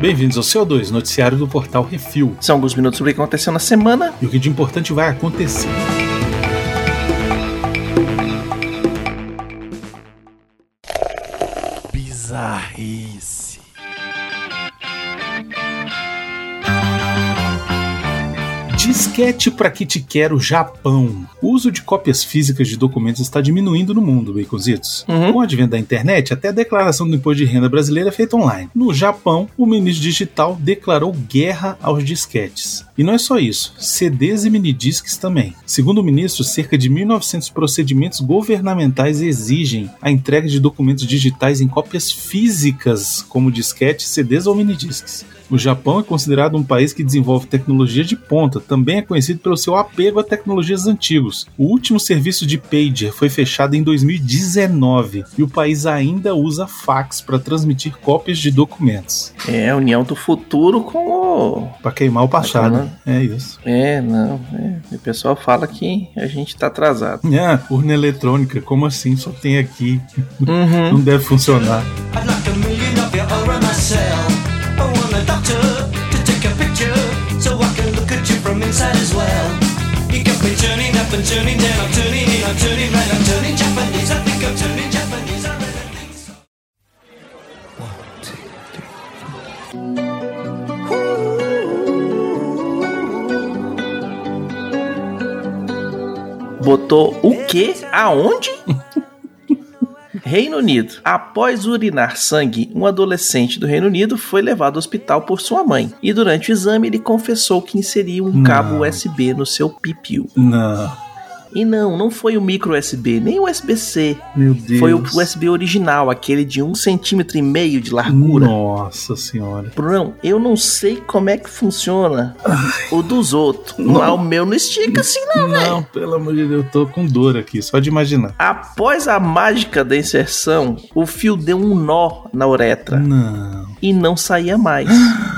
Bem-vindos ao CO2, noticiário do portal Refil. São alguns minutos sobre o que aconteceu na semana e o que de importante vai acontecer. Disquete para que te quero Japão. O uso de cópias físicas de documentos está diminuindo no mundo, Baconzitos. Uhum. Com o advento da internet, até a declaração do imposto de renda brasileira é feita online. No Japão, o ministro digital declarou guerra aos disquetes. E não é só isso, CDs e minidiscs também. Segundo o ministro, cerca de 1.900 procedimentos governamentais exigem a entrega de documentos digitais em cópias físicas, como disquetes, CDs ou minidiscs. O Japão é considerado um país que desenvolve tecnologia de ponta, também é conhecido pelo seu apego a tecnologias antigos. O último serviço de pager foi fechado em 2019 e o país ainda usa fax para transmitir cópias de documentos. É a união do futuro com o. Para queimar o passado. É isso. É, não. É. O pessoal fala que a gente tá atrasado. É, urna eletrônica, como assim? Só tem aqui. Uhum. Não deve funcionar. inside as well. You got me turning up and turning down, I'm turning in, I'm turning right, I'm turning Japanese, Botou o quê? Aonde? Reino Unido. Após urinar sangue, um adolescente do Reino Unido foi levado ao hospital por sua mãe. E durante o exame, ele confessou que inseria um Não. cabo USB no seu pipiu. Não. E não, não foi o micro USB, nem o USB-C. Meu Deus. Foi o USB original, aquele de um centímetro e meio de largura. Nossa senhora. Brunão, eu não sei como é que funciona Ai. o dos outros. Não. O meu não estica assim não, velho. Não, pelo amor de Deus, eu tô com dor aqui, só de imaginar. Após a mágica da inserção, o fio deu um nó na uretra. Não. E não saía mais.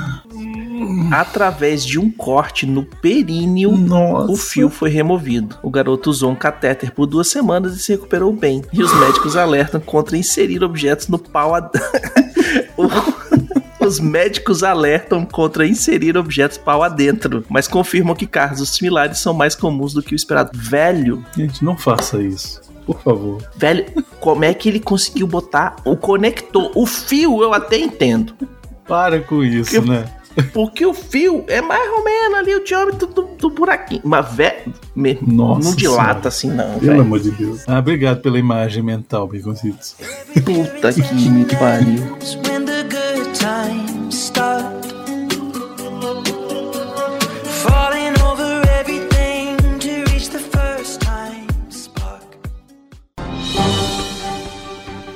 Através de um corte no períneo, Nossa. o fio foi removido. O garoto usou um catéter por duas semanas e se recuperou bem. E os médicos alertam contra inserir objetos no pau. A... Os médicos alertam contra inserir objetos pau adentro, mas confirmam que casos similares são mais comuns do que o esperado. Velho. Gente, não faça isso. Por favor. Velho, como é que ele conseguiu botar o conector? O fio eu até entendo. Para com isso, né? Porque o fio é mais ou menos ali o diâmetro do, do buraquinho. Mas, velho, não dilata assim, não. Pelo véio. amor de Deus. Ah, obrigado pela imagem mental, Bigoncitos. Puta que me pariu.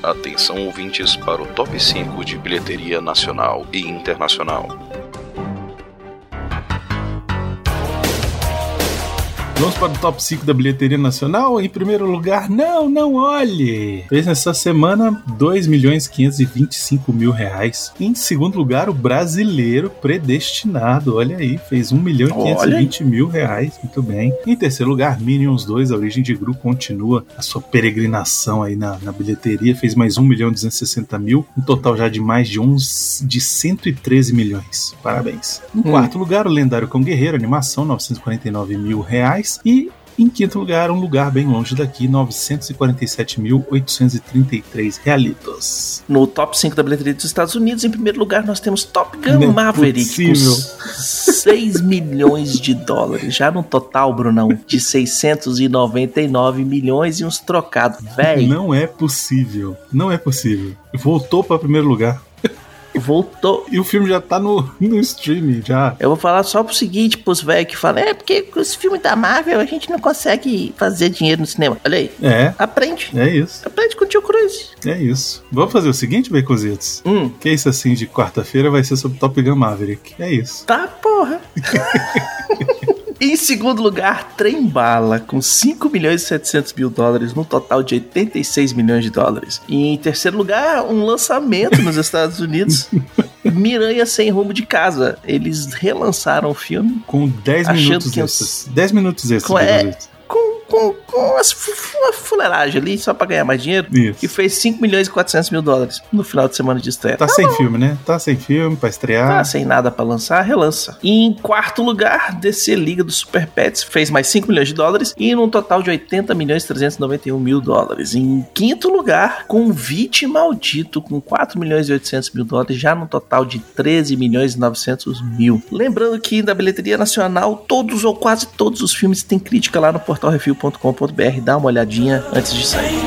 Atenção ouvintes para o top 5 de bilheteria nacional e internacional. Vamos para o top 5 da bilheteria nacional. Em primeiro lugar, não, não olhe. Fez nessa semana 2 milhões 525 mil reais. Em segundo lugar, o brasileiro predestinado. Olha aí, fez 1 milhão e 520 mil reais. Muito bem. Em terceiro lugar, Minions 2, a origem de Gru continua a sua peregrinação aí na, na bilheteria. Fez mais 1 milhão e 260 mil. Um total já de mais de, 11, de 113 milhões. Parabéns. Em hum. quarto lugar, o lendário Cão Guerreiro, animação, 949 mil reais. E em quinto lugar, um lugar bem longe daqui, 947.833 realitos. No top 5 da bilheteria dos Estados Unidos, em primeiro lugar, nós temos Top Gun Não é Maverick, é com 6 milhões de dólares. Já no total, Brunão, de 699 milhões e uns trocados, velho. Não é possível. Não é possível. Voltou para primeiro lugar voltou. E o filme já tá no, no streaming, já. Eu vou falar só pro seguinte, pros velhos que falam, é porque com esse filme da Marvel a gente não consegue fazer dinheiro no cinema. Olha aí. É. Aprende. É isso. Aprende com o tio Cruz. É isso. Vamos fazer o seguinte, Baconzitos? Hum. Que isso assim de quarta-feira vai ser sobre Top Gun Maverick. É isso. Tá, porra. Em segundo lugar, Trem Bala, com 5 milhões e 700 mil dólares, num total de 86 milhões de dólares. E em terceiro lugar, um lançamento nos Estados Unidos. Miranha Sem Rumo de Casa. Eles relançaram o filme. Com 10 minutos extras. 10 minutos extras. É, com, com uma fuleiragem ali só pra ganhar mais dinheiro. Isso. Que fez 5 milhões e 400 mil dólares no final de semana de estreia. Tá, tá sem bom. filme, né? Tá sem filme pra estrear. Tá sem nada pra lançar, relança. E em quarto lugar, DC Liga dos Super Pets fez mais 5 milhões de dólares e num total de 80 milhões e 391 mil dólares. Em quinto lugar, Convite Maldito com 4 milhões e 800 mil dólares, já num total de 13 milhões e 900 mil. Lembrando que da bilheteria nacional, todos ou quase todos os filmes têm crítica lá no portalrefil.com.br. Dá uma olhadinha antes de sair.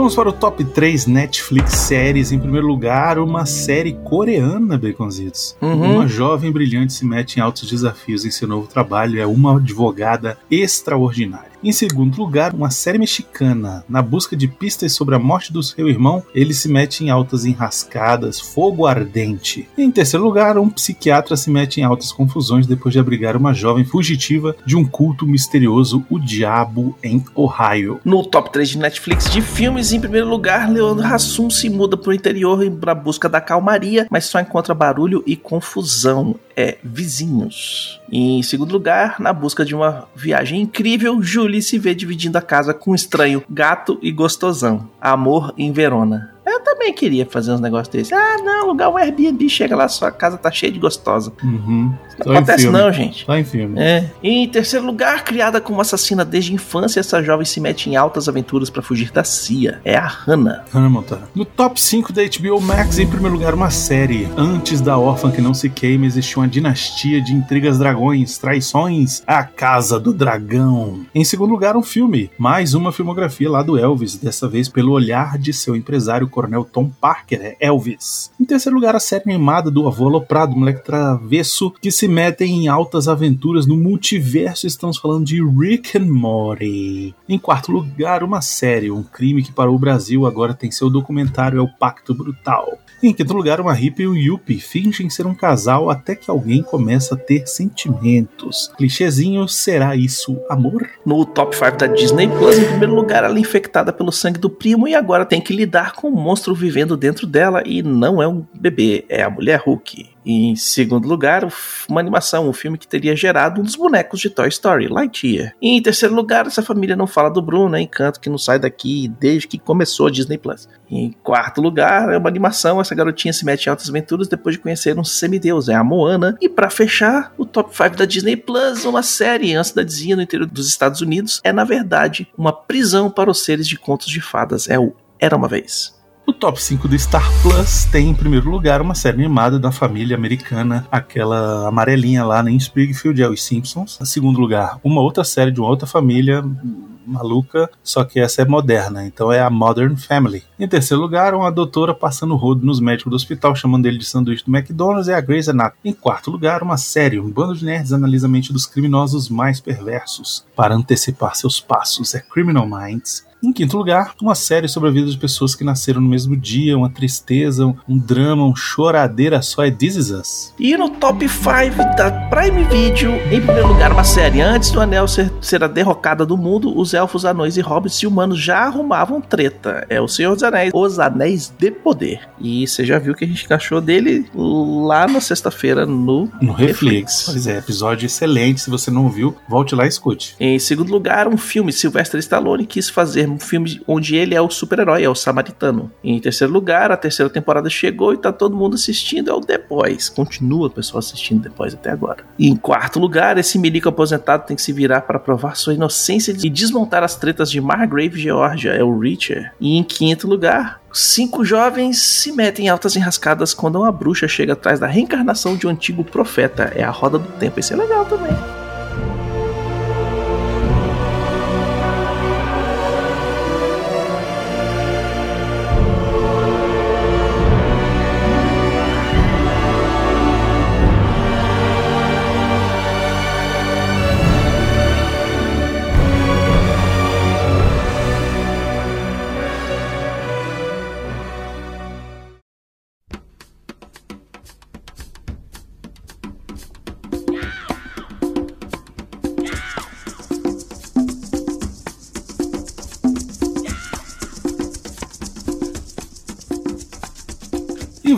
Vamos para o top 3 Netflix séries. Em primeiro lugar, uma série coreana, Baconzitos. Uhum. Uma jovem brilhante se mete em altos desafios em seu novo trabalho. É uma advogada extraordinária. Em segundo lugar, uma série mexicana. Na busca de pistas sobre a morte do seu irmão, ele se mete em altas enrascadas, fogo ardente. Em terceiro lugar, um psiquiatra se mete em altas confusões depois de abrigar uma jovem fugitiva de um culto misterioso, o Diabo, em Ohio. No top 3 de Netflix de filmes, em primeiro lugar, Leandro Hassum se muda para o interior em busca da calmaria, mas só encontra barulho e confusão. É Vizinhos. Em segundo lugar, na busca de uma viagem incrível, Julie se vê dividindo a casa com um estranho gato e gostosão. Amor em Verona. Eu também queria fazer uns negócios desses. Ah, não, alugar um Airbnb, chega lá, sua casa tá cheia de gostosa. Uhum. Não acontece não, gente. Só em filme. É. E em terceiro lugar, criada como assassina desde a infância, essa jovem se mete em altas aventuras para fugir da CIA. É a Hannah. Hannah Montana. No top 5 da HBO Max, em primeiro lugar, uma série. Antes da órfã que não se queima, existiu uma dinastia de intrigas dragões, traições, a Casa do Dragão. Em segundo lugar, um filme. Mais uma filmografia lá do Elvis, dessa vez pelo olhar de seu empresário coronel Tom Parker, é Elvis. Em terceiro lugar, a série animada do avô aloprado, moleque travesso, que se metem em altas aventuras no multiverso. Estamos falando de Rick and Morty. Em quarto lugar, uma série, um crime que parou o Brasil, agora tem seu documentário, é o Pacto Brutal. Em quinto lugar, uma hippie e o Yuppie fingem ser um casal até que alguém começa a ter sentimentos. Clichêzinho, será isso amor? No top 5 da Disney Plus, em primeiro lugar, ela é infectada pelo sangue do primo e agora tem que lidar com um monstro vivendo dentro dela e não é um bebê, é a mulher Hulk. Em segundo lugar, uma animação, um filme que teria gerado um dos bonecos de Toy Story, Lightyear. E em terceiro lugar, essa família não fala do Bruno, é Encanto que não sai daqui desde que começou a Disney Plus. Em quarto lugar, é uma animação, essa garotinha se mete em altas aventuras depois de conhecer um semideus, é a Moana. E para fechar, o top 5 da Disney Plus, uma série antes da cidadezinha no interior dos Estados Unidos, é na verdade uma prisão para os seres de contos de fadas, é o Era uma vez. O top 5 do Star Plus tem em primeiro lugar uma série animada da família americana, aquela amarelinha lá em Springfield, é os Simpsons. Em segundo lugar, uma outra série de uma outra família maluca, só que essa é moderna, então é a Modern Family. Em terceiro lugar, uma doutora passando rodo nos médicos do hospital, chamando ele de sanduíche do McDonald's, é a Grey's Anatomy. Em quarto lugar, uma série, um bando de nerds analisa a mente dos criminosos mais perversos para antecipar seus passos, é Criminal Minds. Em quinto lugar, uma série sobre a vida de pessoas que nasceram no mesmo dia, uma tristeza, um drama, um choradeira só é This Is Us. E no top 5 da Prime Video, em primeiro lugar, uma série. Antes do anel ser, ser a derrocada do mundo, os elfos, anões e hobbits e humanos já arrumavam treta. É o Senhor dos Anéis, Os Anéis de Poder. E você já viu que a gente achou dele lá na sexta-feira no, no Reflex. Pois é, episódio excelente. Se você não viu, volte lá e escute. Em segundo lugar, um filme. Sylvester Stallone quis fazer um filme onde ele é o super-herói, é o samaritano. E em terceiro lugar, a terceira temporada chegou e tá todo mundo assistindo, é o The Boys. Continua o pessoal assistindo The Boys até agora. E em quarto lugar, esse milico aposentado tem que se virar para provar sua inocência e desmontar as tretas de Margrave, Georgia, é o Richard. E em quinto lugar, Cinco jovens se metem em altas enrascadas quando uma bruxa chega atrás da reencarnação de um antigo profeta. É a roda do tempo. Isso é legal também.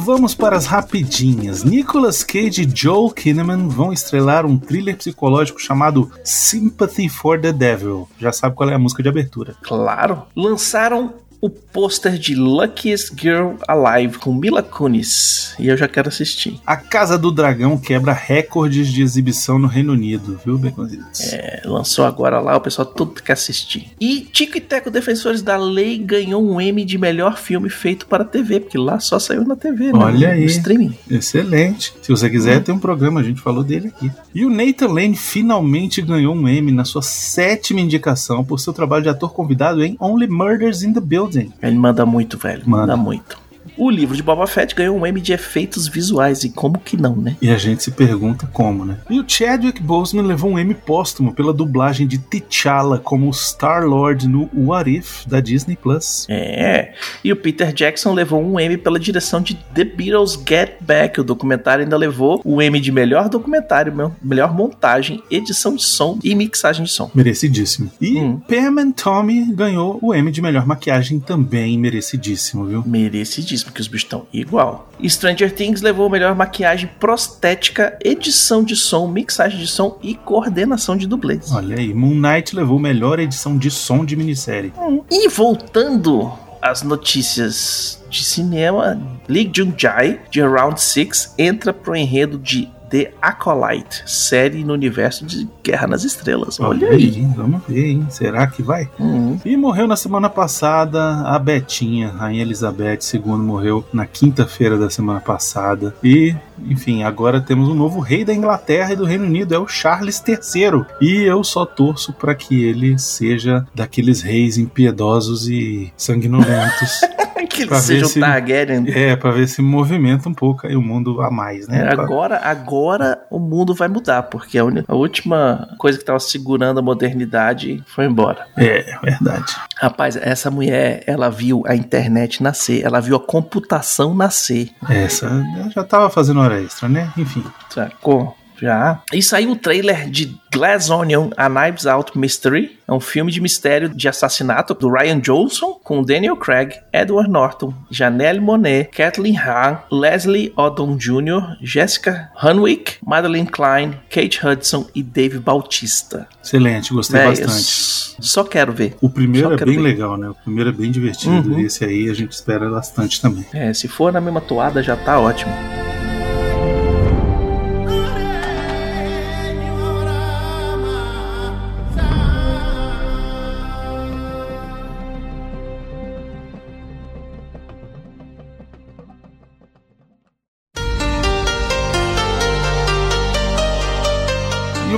Vamos para as rapidinhas. Nicolas Cage e Joel Kinnaman vão estrelar um thriller psicológico chamado Sympathy for the Devil. Já sabe qual é a música de abertura. Claro. Lançaram o pôster de Luckiest Girl Alive com Mila Kunis. E eu já quero assistir. A Casa do Dragão quebra recordes de exibição no Reino Unido, viu, Beconzitos? É, lançou agora lá, o pessoal tudo quer assistir. E Tico e Teco Defensores da Lei ganhou um M de melhor filme feito para TV, porque lá só saiu na TV, né? Olha aí. No streaming. Excelente. Se você quiser, tem um programa, a gente falou dele aqui. E o Nathan Lane finalmente ganhou um M na sua sétima indicação por seu trabalho de ator convidado em Only Murders in the Building ele manda muito, velho. Manda, manda muito. O livro de Boba Fett ganhou um M de efeitos visuais, e como que não, né? E a gente se pergunta como, né? E o Chadwick Boseman levou um M póstumo pela dublagem de T'Challa como Star-Lord no What If da Disney Plus. É. E o Peter Jackson levou um M pela direção de The Beatles Get Back. O documentário ainda levou o M de melhor documentário, melhor montagem, edição de som e mixagem de som. Merecidíssimo. E hum. Pam and Tommy ganhou o M de melhor maquiagem também merecidíssimo, viu? Merecidíssimo porque os bichos estão igual. Stranger Things levou melhor maquiagem prostética, edição de som, mixagem de som e coordenação de dublês. Olha aí, Moon Knight levou melhor edição de som de minissérie. Hum. E voltando às notícias de cinema, Lee Jung-jae, de Around Six, entra pro enredo de The Acolyte, série no universo de Guerra nas Estrelas. Olha, Olha aí. aí. Vamos ver, hein? Será que vai? Uhum. E morreu na semana passada a Betinha, Rainha Elizabeth II, morreu na quinta-feira da semana passada. E, enfim, agora temos um novo rei da Inglaterra e do Reino Unido, é o Charles III. E eu só torço para que ele seja daqueles reis impiedosos e sanguinolentos. que ele seja o Targaryen. É, pra ver se movimenta um pouco aí o mundo a mais, né? É, agora, agora o mundo vai mudar, porque a, a última coisa que tava segurando a modernidade foi embora. É, verdade. Rapaz, essa mulher, ela viu a internet nascer, ela viu a computação nascer. Essa já tava fazendo hora extra, né? Enfim. Sacou? Já. E saiu o trailer de Glass Onion, A Knives Out Mystery. É um filme de mistério de assassinato do Ryan Johnson com Daniel Craig, Edward Norton, Janelle Monet, Kathleen Hahn, Leslie Odom Jr., Jessica Hunwick, Madeline Klein, Kate Hudson e Dave Bautista. Excelente, gostei é, bastante. Só quero ver. O primeiro é bem ver. legal, né? O primeiro é bem divertido. Uhum. Esse aí a gente espera bastante também. É, se for na mesma toada já tá ótimo.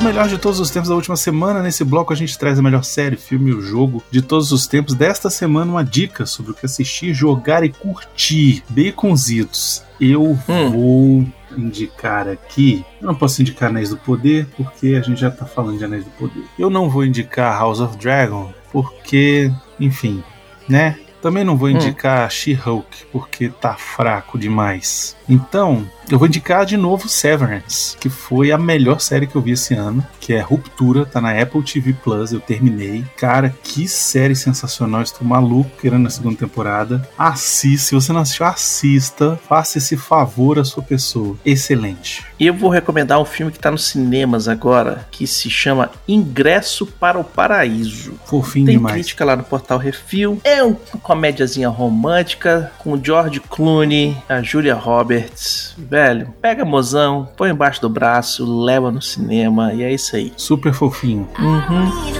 Melhor de todos os tempos da última semana. Nesse bloco a gente traz a melhor série, filme ou jogo de todos os tempos. Desta semana, uma dica sobre o que assistir, jogar e curtir. Baconzitos. Eu hum. vou indicar aqui. Eu não posso indicar Anéis do Poder, porque a gente já tá falando de Anéis do Poder. Eu não vou indicar House of Dragon, porque, enfim, né? Também não vou hum. indicar hum. She-Hulk, porque tá fraco demais. Então, eu vou indicar de novo Severance, que foi a melhor série que eu vi esse ano, que é Ruptura, tá na Apple TV Plus, eu terminei. Cara, que série sensacional, estou maluco querendo a segunda temporada. Assista, se você não assistiu, assista, faça esse favor à sua pessoa. Excelente. E eu vou recomendar um filme que tá nos cinemas agora, que se chama Ingresso para o Paraíso. Fofinho Tem demais. crítica lá no portal Refil. É uma comédiazinha romântica com o George Clooney, a Julia Roberts Roberts, velho, pega mozão, põe embaixo do braço, leva no cinema e é isso aí. Super fofinho. Uhum.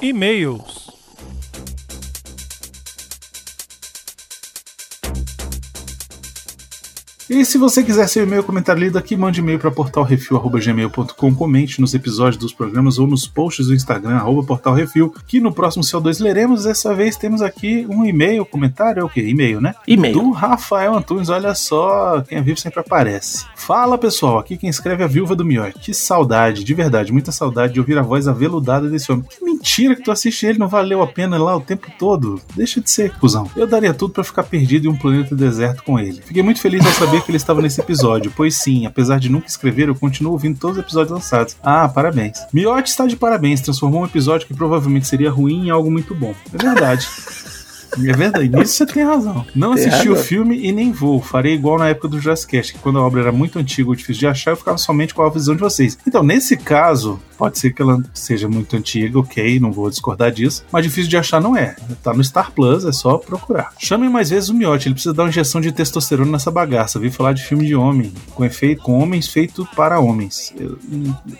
E-mails E se você quiser seu e-mail comentário lido aqui, mande e-mail para portalrefil.gmail.com, comente nos episódios dos programas ou nos posts do Instagram, arroba portalrefil, que no próximo CO2 leremos. Dessa vez temos aqui um e-mail, comentário, é o quê? E-mail, né? E-mail. Do Rafael Antunes, olha só, quem é vivo sempre aparece. Fala pessoal, aqui quem escreve é a Viúva do Miote. Que saudade, de verdade, muita saudade de ouvir a voz aveludada desse homem. Que mentira que tu assiste ele, não valeu a pena lá o tempo todo. Deixa de ser, cuzão. Eu daria tudo para ficar perdido em um planeta deserto com ele. Fiquei muito feliz ao saber que ele estava nesse episódio, pois sim, apesar de nunca escrever, eu continuo ouvindo todos os episódios lançados. Ah, parabéns. Miotti está de parabéns, transformou um episódio que provavelmente seria ruim em algo muito bom. É verdade. É verdade, nisso você tem razão. Não tem assisti razão. o filme e nem vou. Farei igual na época do Jurassic Cast, que quando a obra era muito antiga ou difícil de achar, eu ficava somente com a visão de vocês. Então, nesse caso, Pode ser que ela seja muito antiga, ok, não vou discordar disso, mas difícil de achar não é. Tá no Star Plus, é só procurar. Chame mais vezes o Miotti, ele precisa dar uma injeção de testosterona nessa bagaça. Vi falar de filme de homem, com efeito, com homens feito para homens.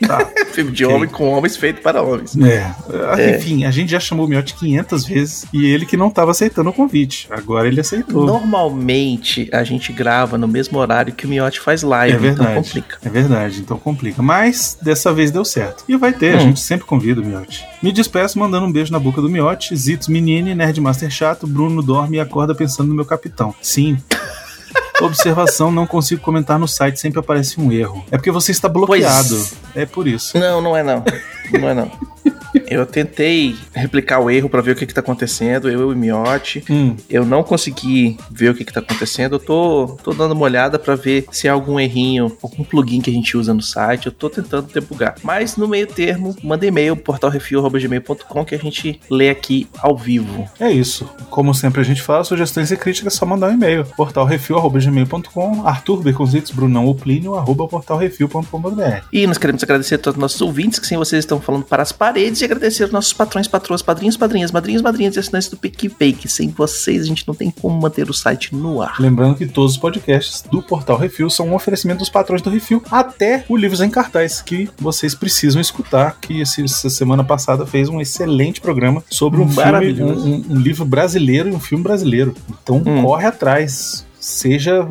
Tá. filme de okay. homem com homens feito para homens. É. é. Enfim, a gente já chamou o Miotti 500 vezes e ele que não estava aceitando o convite. Agora ele aceitou. Normalmente a gente grava no mesmo horário que o Miotti faz live, é verdade, então complica. É verdade, então complica. Mas dessa vez deu certo. E vai ter, hum. a gente sempre convida o Miotti. Me despeço mandando um beijo na boca do Miotti, Zitos Menine, Nerdmaster chato, Bruno dorme e acorda pensando no meu capitão. Sim. Observação, não consigo comentar no site, sempre aparece um erro. É porque você está bloqueado. Pois... É por isso. Não, não é não. Não é não. Eu tentei replicar o erro para ver o que, que tá acontecendo, eu e o Miotti. Hum. Eu não consegui ver o que, que tá acontecendo. Eu tô, tô dando uma olhada para ver se há algum errinho, algum plugin que a gente usa no site. Eu tô tentando debugar. Mas no meio termo, manda e-mail, portalrefil.gmail.com que a gente lê aqui ao vivo. É isso. Como sempre a gente fala, sugestões e críticas é só mandar um e-mail. portalrefil.gmail.com Arthur Beconzitos, Brunão ou Plínio, arroba portalrefil.com.br E nós queremos agradecer a todos os nossos ouvintes, que sem vocês estão falando para as paredes e agradecer aos nossos patrões, patroas, padrinhos, padrinhas, madrinhos, madrinhas e assinantes do PicPay, que sem vocês a gente não tem como manter o site no ar. Lembrando que todos os podcasts do Portal Refil são um oferecimento dos patrões do Refil, até o Livros em Cartaz, que vocês precisam escutar, que essa semana passada fez um excelente programa sobre um filme, um, um livro brasileiro e um filme brasileiro. Então hum. corre atrás seja.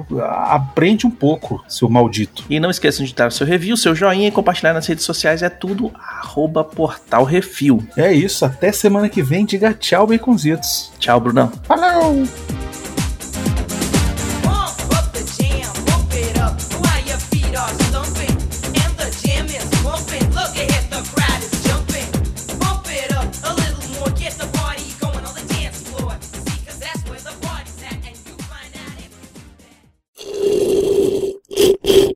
aprende um pouco, seu maldito. E não esqueçam de dar seu review, seu joinha e compartilhar nas redes sociais. É tudo arroba portal refil. É isso, até semana que vem. Diga tchau, baconzitos. Tchau, Brunão. Falou!